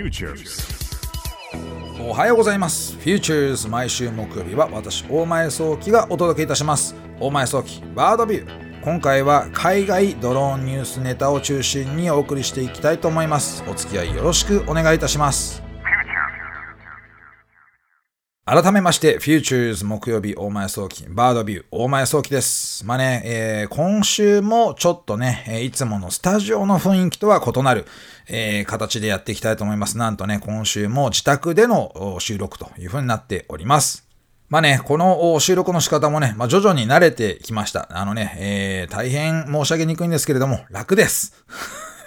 Futures. おはようございます。Futures 毎週木曜日は私、大前早期がお届けいたします。大前早期バードビュー。今回は海外ドローンニュースネタを中心にお送りしていきたいと思います。お付き合いよろしくお願いいたします。改めまして、フューチャーズ木曜日大前早期バードビュー大前早期です。まあね、えー今週もちょっとね、えいつものスタジオの雰囲気とは異なる、えー形でやっていきたいと思います。なんとね、今週も自宅での収録という風になっております。まあね、この収録の仕方もね、まあ徐々に慣れてきました。あのね、えー大変申し上げにくいんですけれども、楽です。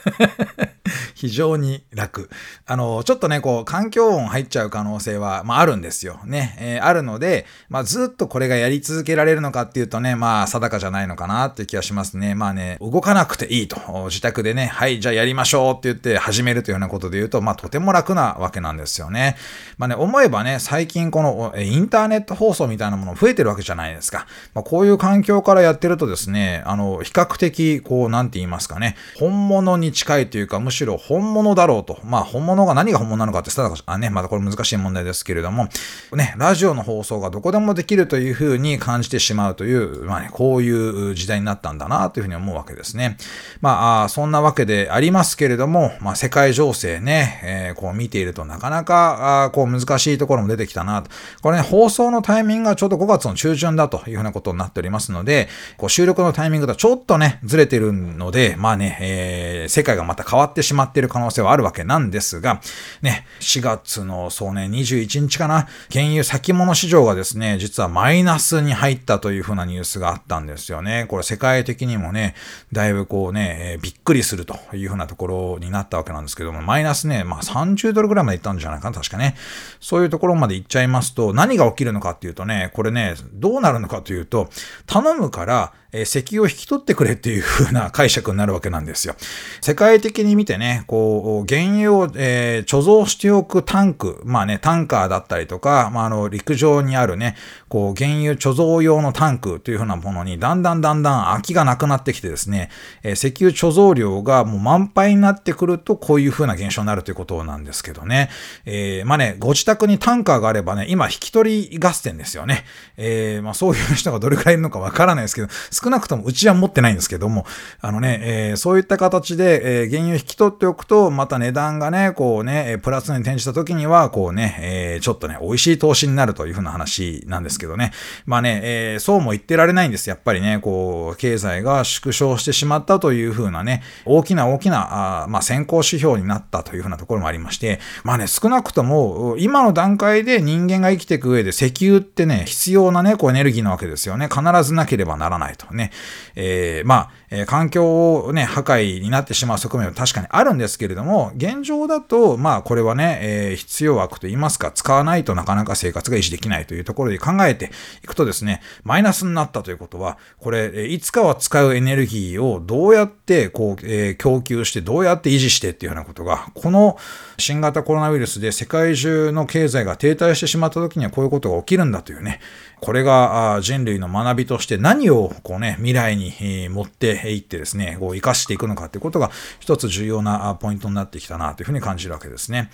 非常に楽。あの、ちょっとね、こう、環境音入っちゃう可能性は、まあ、あるんですよ。ね。えーあるので、まあ、ずっとこれがやり続けられるのかっていうとね、まあ、定かじゃないのかなっていう気がしますね。まあね、動かなくていいと。自宅でね、はい、じゃあやりましょうって言って始めるというようなことで言うと、まあ、とても楽なわけなんですよね。まあね、思えばね、最近この、インターネット放送みたいなもの増えてるわけじゃないですか。まあ、こういう環境からやってるとですね、あの、比較的、こう、なんて言いますかね、本物に近いというか、むしろ本物だろうと。まあ、本物が何が本物なのかって定かじゃ、あね、またこれ難しい問題ですけれども、ね、ラジオの放送がどこでもできるというふうに感じてしまうという、まあね、こういう時代になったんだなというふうに思うわけですね。まあ、そんなわけでありますけれども、まあ、世界情勢ね、えーこう見ているとなかなか、あこう難しいところも出てきたなと。これね、放送のタイミングがちょうど5月の中旬だというふうなことになっておりますので、こう収録のタイミングとはちょっとね、ずれてるので、まあね、えー世世界がまた変わってしまっている可能性はあるわけなんですが、ね、4月のそうね、21日かな、原油先物市場がですね、実はマイナスに入ったというふうなニュースがあったんですよね。これ世界的にもね、だいぶこうね、えーびっくりするというふうなところになったわけなんですけども、マイナスね、まあ30ドルぐらいまでいったんじゃないかな、確かね。そういうところまで行っちゃいますと、何が起きるのかっていうとね、これね、どうなるのかというと、頼むから、え石油を引き取ってくれっていう風な解釈になるわけなんですよ。世界的に見てね、こう、原油を、えー貯蔵しておくタンク、まあね、タンカーだったりとか、まああの、陸上にあるね、こう、原油貯蔵用のタンクという風なものに、だんだんだんだん空きがなくなってきてですね、えー石油貯蔵量がもう満杯になってくると、こういう風な現象になるということなんですけどね。えーまあね、ご自宅にタンカーがあればね、今、引き取り合戦ですよね。えーまあそういう人がどれくらいいるのかわからないですけど、少なくともうちは持ってないんですけども、あのね、えーそういった形で、えー原油引き取っておくと、また値段がね、こうね、プラスに転じた時には、こうね、えーちょっとね、美味しい投資になるというふうな話なんですけどね。まあね、えーそうも言ってられないんです。やっぱりね、こう、経済が縮小してしまったというふうなね、大きな大きな、あまあ先行指標になったというふうなところもありまして、まあね、少なくとも、今の段階で人間が生きていく上で石油ってね、必要なね、こうエネルギーなわけですよね。必ずなければならないとね。えーまあ、えー環境をね、破壊になってしまう側面は確かにあるんですけれども、現状だと、まあ、これはね、えー必要枠と言いますか、使わないとなかなか生活が維持できないというところで考えていくとですね、マイナスになったということは、これ、いつかは使うエネルギーをどうやって、こう、えー供給して、どうやって維持してっていうようなことが、この新型コロナウイルスで世界中の経済が停滞してしまった時にはこういうことが起きるんだというね、これが人類の学びとして何をこうね、未来に持っていってですね、こう生かしていくのかということが一つ重要なポイントになってきたなというふうに感じるわけですね。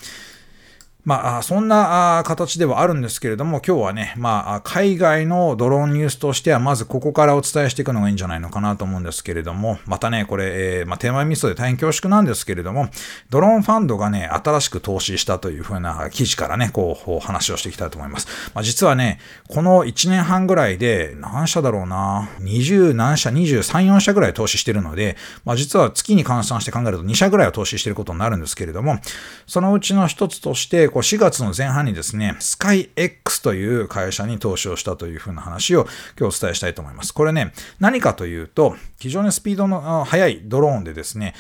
まあ、そんな形ではあるんですけれども、今日はね、まあ、海外のドローンニュースとしては、まずここからお伝えしていくのがいいんじゃないのかなと思うんですけれども、またね、これ、えーまあ、手前味噌で大変恐縮なんですけれども、ドローンファンドがね、新しく投資したというふうな記事からね、こう、話をしていきたいと思います。まあ、実はね、この1年半ぐらいで、何社だろうな、20何社、23、4社ぐらい投資してるので、まあ、実は月に換算して考えると2社ぐらいは投資してることになるんですけれども、そのうちの一つとして、こう4月の前半にですね、スカイ X という会社に投資をしたというふうな話を今日お伝えしたいと思います。これね、何かというと、非常にスピードの速いドローンでですね、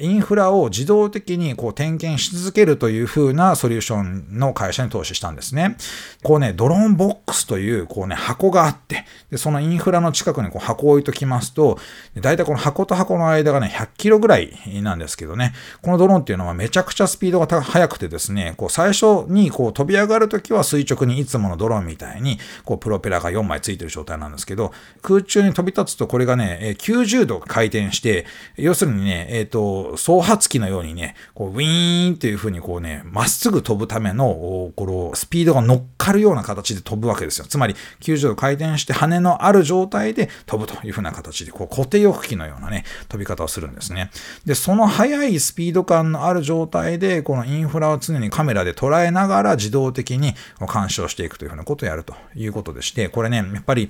インフラを自動的にこう点検し続けるというふうなソリューションの会社に投資したんですね。こうね、ドローンボックスというこうね、箱があって、でそのインフラの近くにこう箱を置いときますと、だいたいこの箱と箱の間がね、100キロぐらいなんですけどね、このドローンっていうのはめちゃくちゃスピードが速くてですね、こう最最初にこう飛び上がるときは垂直にいつものドローンみたいにこうプロペラが4枚ついてる状態なんですけど、空中に飛び立つとこれがね、90度回転して、要するにね、えっ、ー、と、総発機のようにね、こうウィーンっていう風にこうね、まっすぐ飛ぶための、このスピードが乗っかるような形で飛ぶわけですよ。つまり90度回転して羽のある状態で飛ぶという風な形で、こう固定翼機のようなね、飛び方をするんですね。で、その速いスピード感のある状態で、このインフラを常にカメラで捉えながら自動的に監視をしていくというふうなことをやるということでして、これね、やっぱり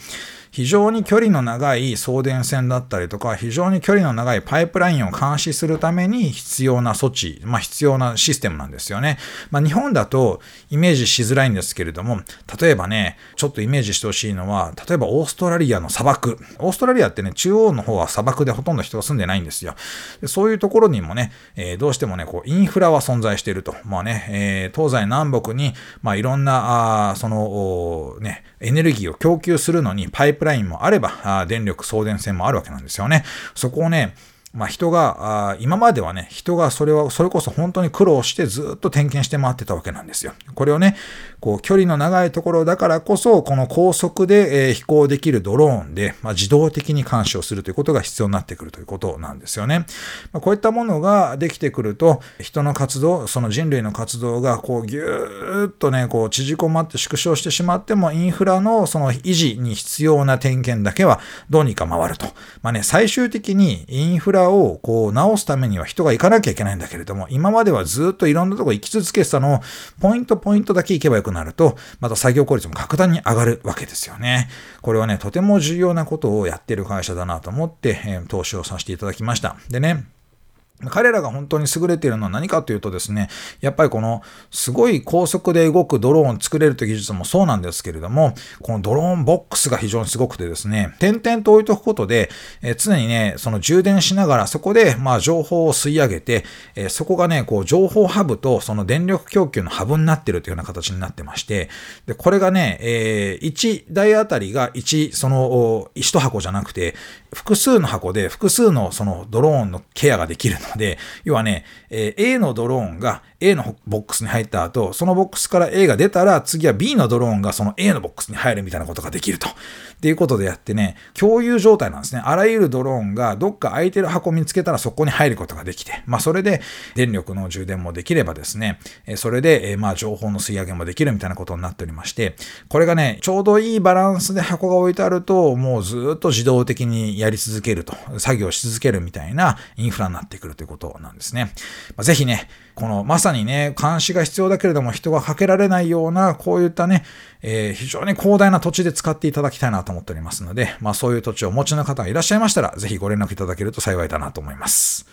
非常に距離の長い送電線だったりとか、非常に距離の長いパイプラインを監視するために必要な措置、まあ必要なシステムなんですよね。まあ日本だとイメージしづらいんですけれども、例えばね、ちょっとイメージしてほしいのは、例えばオーストラリアの砂漠。オーストラリアってね、中央の方は砂漠でほとんど人が住んでないんですよ。そういうところにもね、えー、どうしてもね、こう、インフラは存在していると。まあね、えー、東西南北に、まあいろんな、あその、ね、エネルギーを供給するのにパイプラインもあれば、あ電力送電線もあるわけなんですよね。そこをね、まあ、人が、今まではね、人がそれは、それこそ本当に苦労してずっと点検して回ってたわけなんですよ。これをね、こう、距離の長いところだからこそ、この高速で、え飛行できるドローンで、まあ、自動的に監視をするということが必要になってくるということなんですよね。まあ、こういったものができてくると、人の活動、その人類の活動が、こう、ぎゅーっとね、こう、縮こまって縮小してしまっても、インフラのその維持に必要な点検だけはどうにか回ると。まあね、最終的にインフラをこう直すためには人が行かなきゃいけないんだけれども、今まではずっといろんなとこ行き続けてたのを、ポイントポイントだけ行けばよくなると、また作業効率も格段に上がるわけですよね。これはね、とても重要なことをやってる会社だなと思って、えー、投資をさせていただきました。でね、彼らが本当に優れているのは何かというとですね、やっぱりこのすごい高速で動くドローンを作れるという技術もそうなんですけれども、このドローンボックスが非常にすごくてですね、点々と置いとくことで、え常にね、その充電しながらそこでまあ情報を吸い上げて、えそこがね、こう情報ハブとその電力供給のハブになっているというような形になってまして、で、これがね、え、1台あたりが1、その1箱じゃなくて、複数の箱で複数のそのドローンのケアができるので、要はね、え A のドローンが A のボックスに入った後、そのボックスから A が出たら、次は B のドローンがその A のボックスに入るみたいなことができると。っていうことでやってね、共有状態なんですね。あらゆるドローンがどっか空いてる箱見つけたらそこに入ることができて、まあそれで電力の充電もできればですね、それでまあ情報の吸い上げもできるみたいなことになっておりまして、これがね、ちょうどいいバランスで箱が置いてあると、もうずっと自動的にやり続けると、作業し続けるみたいなインフラになってくるということなんですね。まあ、ぜひね、このまさにね、監視が必要だけれども人がかけられないような、こういったね、えー、非常に広大な土地で使っていただきたいなと思っておりますので、まあそういう土地をお持ちの方がいらっしゃいましたら、ぜひご連絡いただけると幸いだなと思います。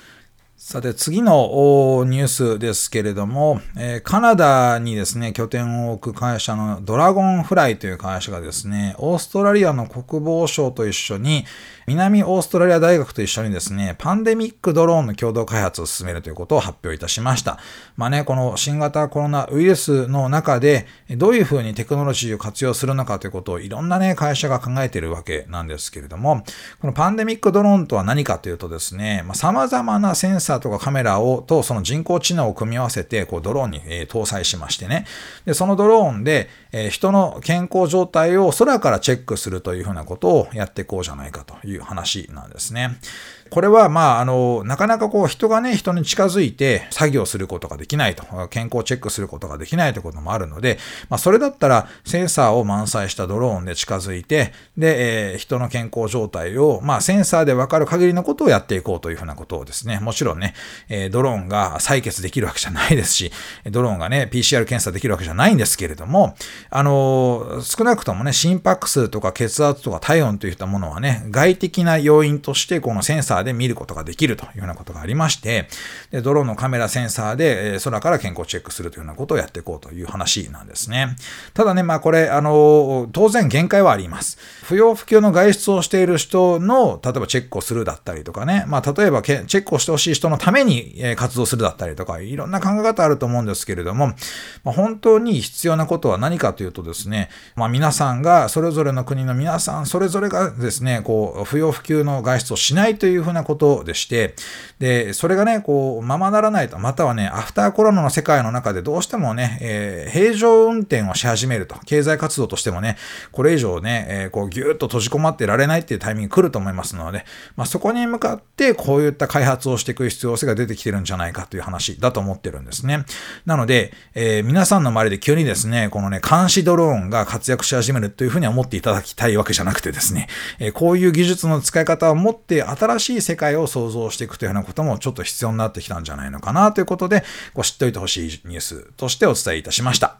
さて次のニュースですけれども、え、カナダにですね、拠点を置く会社のドラゴンフライという会社がですね、オーストラリアの国防省と一緒に、南オーストラリア大学と一緒にですね、パンデミックドローンの共同開発を進めるということを発表いたしました。まあね、この新型コロナウイルスの中で、どういうふうにテクノロジーを活用するのかということをいろんなね、会社が考えているわけなんですけれども、このパンデミックドローンとは何かというとですね、まあ、様々なセンサーとかカメラを、とその人工知能を組み合わせて、こうドローンに、えー、搭載しましてね、で、そのドローンで、えー、人の健康状態を空からチェックするというふうなことをやっていこうじゃないかという話なんですね。これは、まあ、あの、なかなかこう、人がね、人に近づいて作業することができないと、健康チェックすることができないということもあるので、まあ、それだったら、センサーを満載したドローンで近づいて、で、えー、人の健康状態を、まあ、センサーでわかる限りのことをやっていこうというふうなことをですね、もちろんね、えー、ドローンが採血できるわけじゃないですし、ドローンがね、PCR 検査できるわけじゃないんですけれども、あの、少なくともね、心拍数とか血圧とか体温といったものはね、外的な要因として、このセンサーで見ることができるというようなことがありまして、でドローンのカメラセンサーで、え空から健康チェックするというようなことをやっていこうという話なんですね。ただね、まあこれ、あの、当然限界はあります。不要不急の外出をしている人の、例えばチェックをするだったりとかね、まあ例えばチェックをしてほしい人人のために活動するだったりとか、いろんな考え方あると思うんですけれども、まあ、本当に必要なことは何かというとですね、まあ、皆さんが、それぞれの国の皆さん、それぞれがですね、こう、不要不急の外出をしないというふうなことでして、で、それがね、こう、ままならないと、またはね、アフターコロナの世界の中でどうしてもね、えー、平常運転をし始めると、経済活動としてもね、これ以上ね、えー、こう、ぎゅーっと閉じ込まってられないっていうタイミング来ると思いますので、まあ、そこに向かって、こういった開発をしていく必要性が出てきてるんじゃないかという話だと思ってるんですね。なので、えー、皆さんの周りで急にですね、このね、監視ドローンが活躍し始めるというふうには思っていただきたいわけじゃなくてですね、えー、こういう技術の使い方を持って新しい世界を創造していくというようなこともちょっと必要になってきたんじゃないのかなということで、こう知っておいてほしいニュースとしてお伝えいたしました。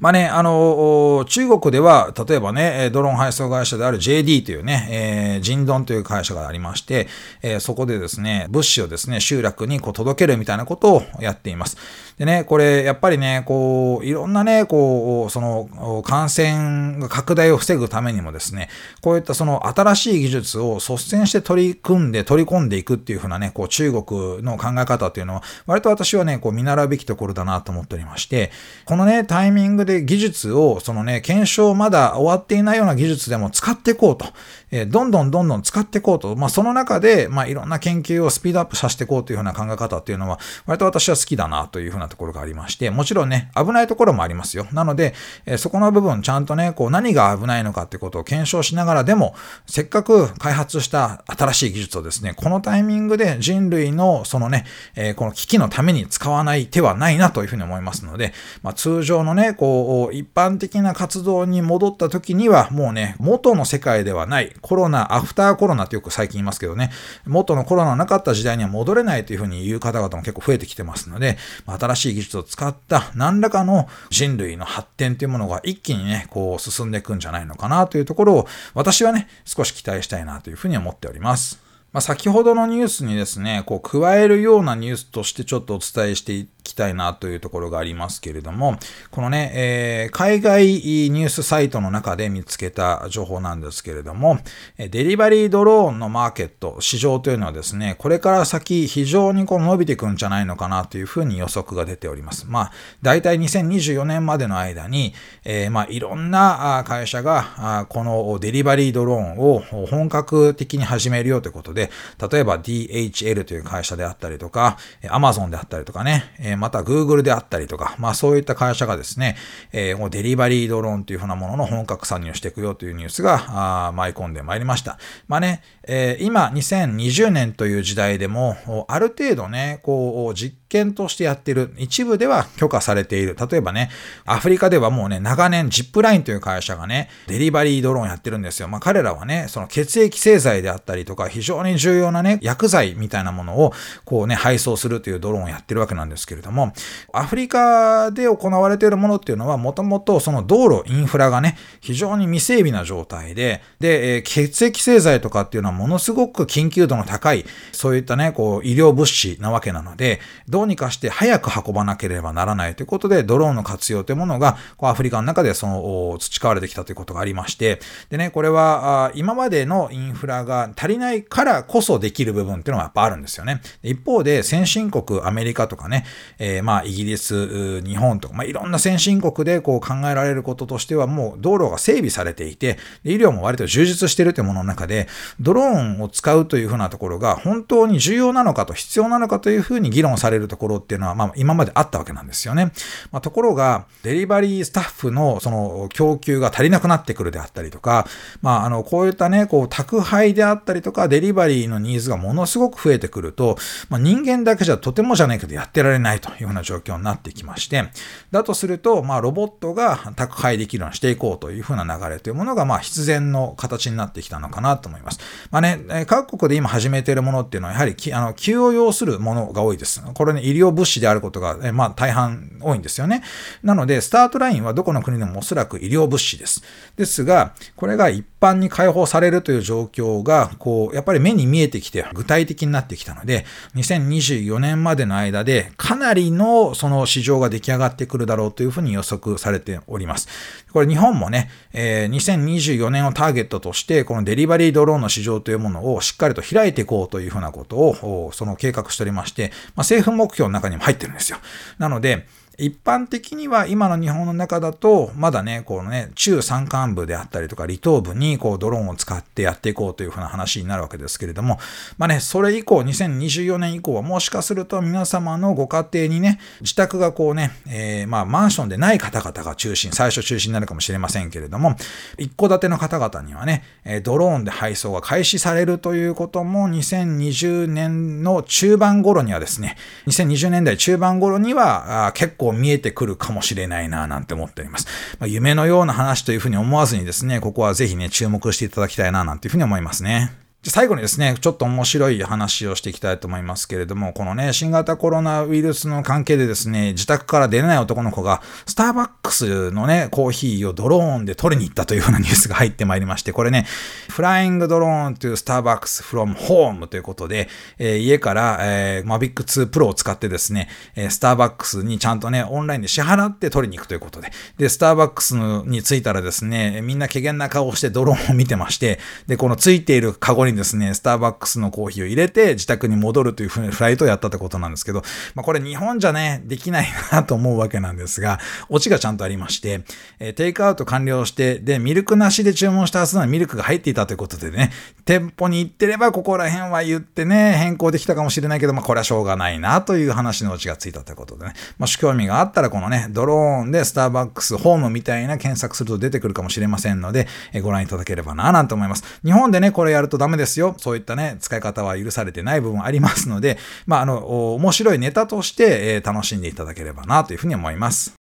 まあね、あの、中国では、例えばね、ドローン配送会社である JD というね、えー、ジンドンという会社がありまして、えー、そこでですね、物資をですね、集落にこう届けるみたいなことをやっています。でね、これ、やっぱりね、こう、いろんなね、こう、その、感染拡大を防ぐためにもですね、こういったその新しい技術を率先して取り組んで、取り込んでいくっていうふうなね、こう、中国の考え方っていうのは、割と私はね、こう、見習うべきところだなと思っておりまして、このね、タイミングで技術を、そのね、検証まだ終わっていないような技術でも使っていこうと。えどんどんどんどん使っていこうと。まあ、その中で、まあ、いろんな研究をスピードアップさせていこうというような考え方っていうのは、割と私は好きだなというふうなところがありまして、もちろんね、危ないところもありますよ。なので、えそこの部分、ちゃんとね、こう、何が危ないのかってことを検証しながらでも、せっかく開発した新しい技術をですね、このタイミングで人類の、そのね、えこの危機のために使わない手はないなというふうに思いますので、まあ、通常のね、こう、一般的な活動に戻った時には、もうね、元の世界ではない、コロナ、アフターコロナってよく最近言いますけどね、元のコロナなかった時代には戻れないというふうに言う方々も結構増えてきてますので、新しい技術を使った何らかの人類の発展というものが一気にね、こう進んでいくんじゃないのかなというところを、私はね、少し期待したいなというふうに思っております。まあ、先ほどのニュースにですね、こう加えるようなニュースとしてちょっとお伝えしてきたいなというところがありますけれども、このね、えー、海外ニュースサイトの中で見つけた情報なんですけれども、デリバリードローンのマーケット、市場というのはですね、これから先非常にこう伸びていくんじゃないのかなというふうに予測が出ております。まあ、大体2024年までの間に、えー、まあ、いろんな会社が、このデリバリードローンを本格的に始めるよということで、例えば DHL という会社であったりとか、Amazon であったりとかね、また Google であったりとか、まあそういった会社がですね、えー、もうデリバリードローンというふうなものの本格参入していくよというニュースが舞い込んでまいりました。まあね、え、今2020年という時代でも、ある程度ね、こう実験としてやってる、一部では許可されている。例えばね、アフリカではもうね、長年ジップラインという会社がね、デリバリードローンやってるんですよ。まあ彼らはね、その血液製剤であったりとか、非常に重要なね、薬剤みたいなものを、こうね、配送するというドローンをやってるわけなんですけれども、アフリカで行われているものっていうのは、もともとその道路、インフラがね、非常に未整備な状態で、で、え血液製剤とかっていうのはものすごく緊急度の高い、そういったね、こう、医療物資なわけなので、どううにかして早く運ばなければならないということで、ドローンの活用というものが、こうアフリカの中でその、培われてきたということがありまして、でね、これは、今までのインフラが足りないからこそできる部分っていうのがやっぱあるんですよね。一方で、先進国、アメリカとかね、えー、まあ、イギリス、日本とか、まあ、いろんな先進国でこう考えられることとしては、もう道路が整備されていて、医療も割と充実してるというものの中で、ドローンを使うというふうなところが本当に重要なのかと必要なのかというふうに議論されるところっていうのは、まあ、今まであったわけなんですよね。まあ、ところが、デリバリースタッフのその供給が足りなくなってくるであったりとか、まあ、あの、こういったね、こう、宅配であったりとか、デリバリーのニーズがものすごく増えてくると、まあ、人間だけじゃとてもじゃないけどやってられないというような状況になってきまして、だとすると、まあ、ロボットが宅配できるようにしていこうというふうな流れというものが、まあ、必然の形になってきたのかなと思います。まあね、各国で今始めているものっていうのは、やはり、あの、急を要するものが多いです。これね、医療物資であることが、まあ、大半多いんですよね。なので、スタートラインはどこの国でもおそらく医療物資です。ですが、これが一般に開放されるという状況が、こう、やっぱり目に見えてきて具体的になってきたので、2024年までの間でかなりのその市場が出来上がってくるだろうというふうに予測されております。これ日本もね、えー、2024年をターゲットとして、このデリバリードローンの市場というものをしっかりと開いていこうというふうなことを、その計画しておりまして、まあ、政府目標の中にも入ってるんですよ。なので、一般的には今の日本の中だと、まだね、このね、中山間部であったりとか、離島部にこうドローンを使ってやっていこうというふうな話になるわけですけれども、まあね、それ以降、2024年以降はもしかすると皆様のご家庭にね、自宅がこうね、えー、まあマンションでない方々が中心、最初中心になるかもしれませんけれども、一戸建ての方々にはね、ドローンで配送が開始されるということも2020年の中盤頃にはですね、2020年代中盤頃には結構構見えてくるかもしれないななんて思っております。まあ、夢のような話というふうに思わずにですね、ここはぜひね、注目していただきたいななんていうふうに思いますね。最後にですね、ちょっと面白い話をしていきたいと思いますけれども、このね、新型コロナウイルスの関係でですね、自宅から出れない男の子が、スターバックスのね、コーヒーをドローンで取りに行ったというようなニュースが入ってまいりまして、これね、フライングドローンというスターバックス from home ということで、えー、家から、えー、Mavic 2 Pro を使ってですね、えー、スターバックスにちゃんとね、オンラインで支払って取りに行くということで、で、スターバックスに着いたらですね、みんな怪げな顔をしてドローンを見てまして、で、このついているカゴにですね、スターバックスのコーヒーを入れて自宅に戻るというフライトをやったってことなんですけど、まあこれ日本じゃね、できないなと思うわけなんですが、オチがちゃんとありまして、えー、テイクアウト完了して、で、ミルクなしで注文したはずなのにミルクが入っていたということでね、店舗に行ってればここら辺は言ってね、変更できたかもしれないけど、まあこれはしょうがないなという話のオチがついたということでね、もし興味があったらこのね、ドローンでスターバックスホームみたいな検索すると出てくるかもしれませんので、えー、ご覧いただければなぁなんて思います。日本でね、これやるとダメですですよ。そういったね、使い方は許されてない部分ありますので、まあ、あの、面白いネタとして、え楽しんでいただければなというふうに思います。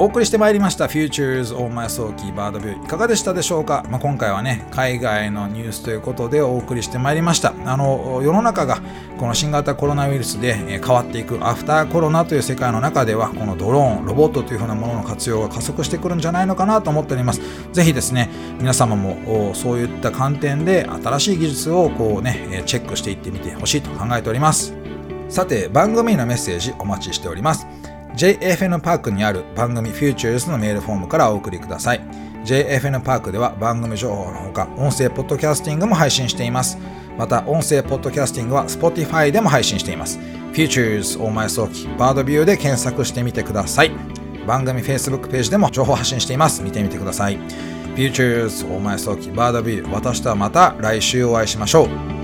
お送りしてまいりました Futures on My Soki Bird View いかがでしたでしょうか、まあ、今回はね海外のニュースということでお送りしてまいりました。あの世の中がこの新型コロナウイルスで変わっていくアフターコロナという世界の中ではこのドローンロボットというふうなものの活用が加速してくるんじゃないのかなと思っております。ぜひですね皆様もそういった観点で新しい技術をこうねチェックしていってみてほしいと考えております。さて番組のメッセージお待ちしております。JFN パークにある番組 Futures のメールフォームからお送りください。JFN パークでは番組情報のほか、音声ポッドキャスティングも配信しています。また、音声ポッドキャスティングは Spotify でも配信しています。Futures 大前早期バードビューで検索してみてください。番組 Facebook ページでも情報発信しています。見てみてください。Futures 大前早期バードビュー私とはまた来週お会いしましょう。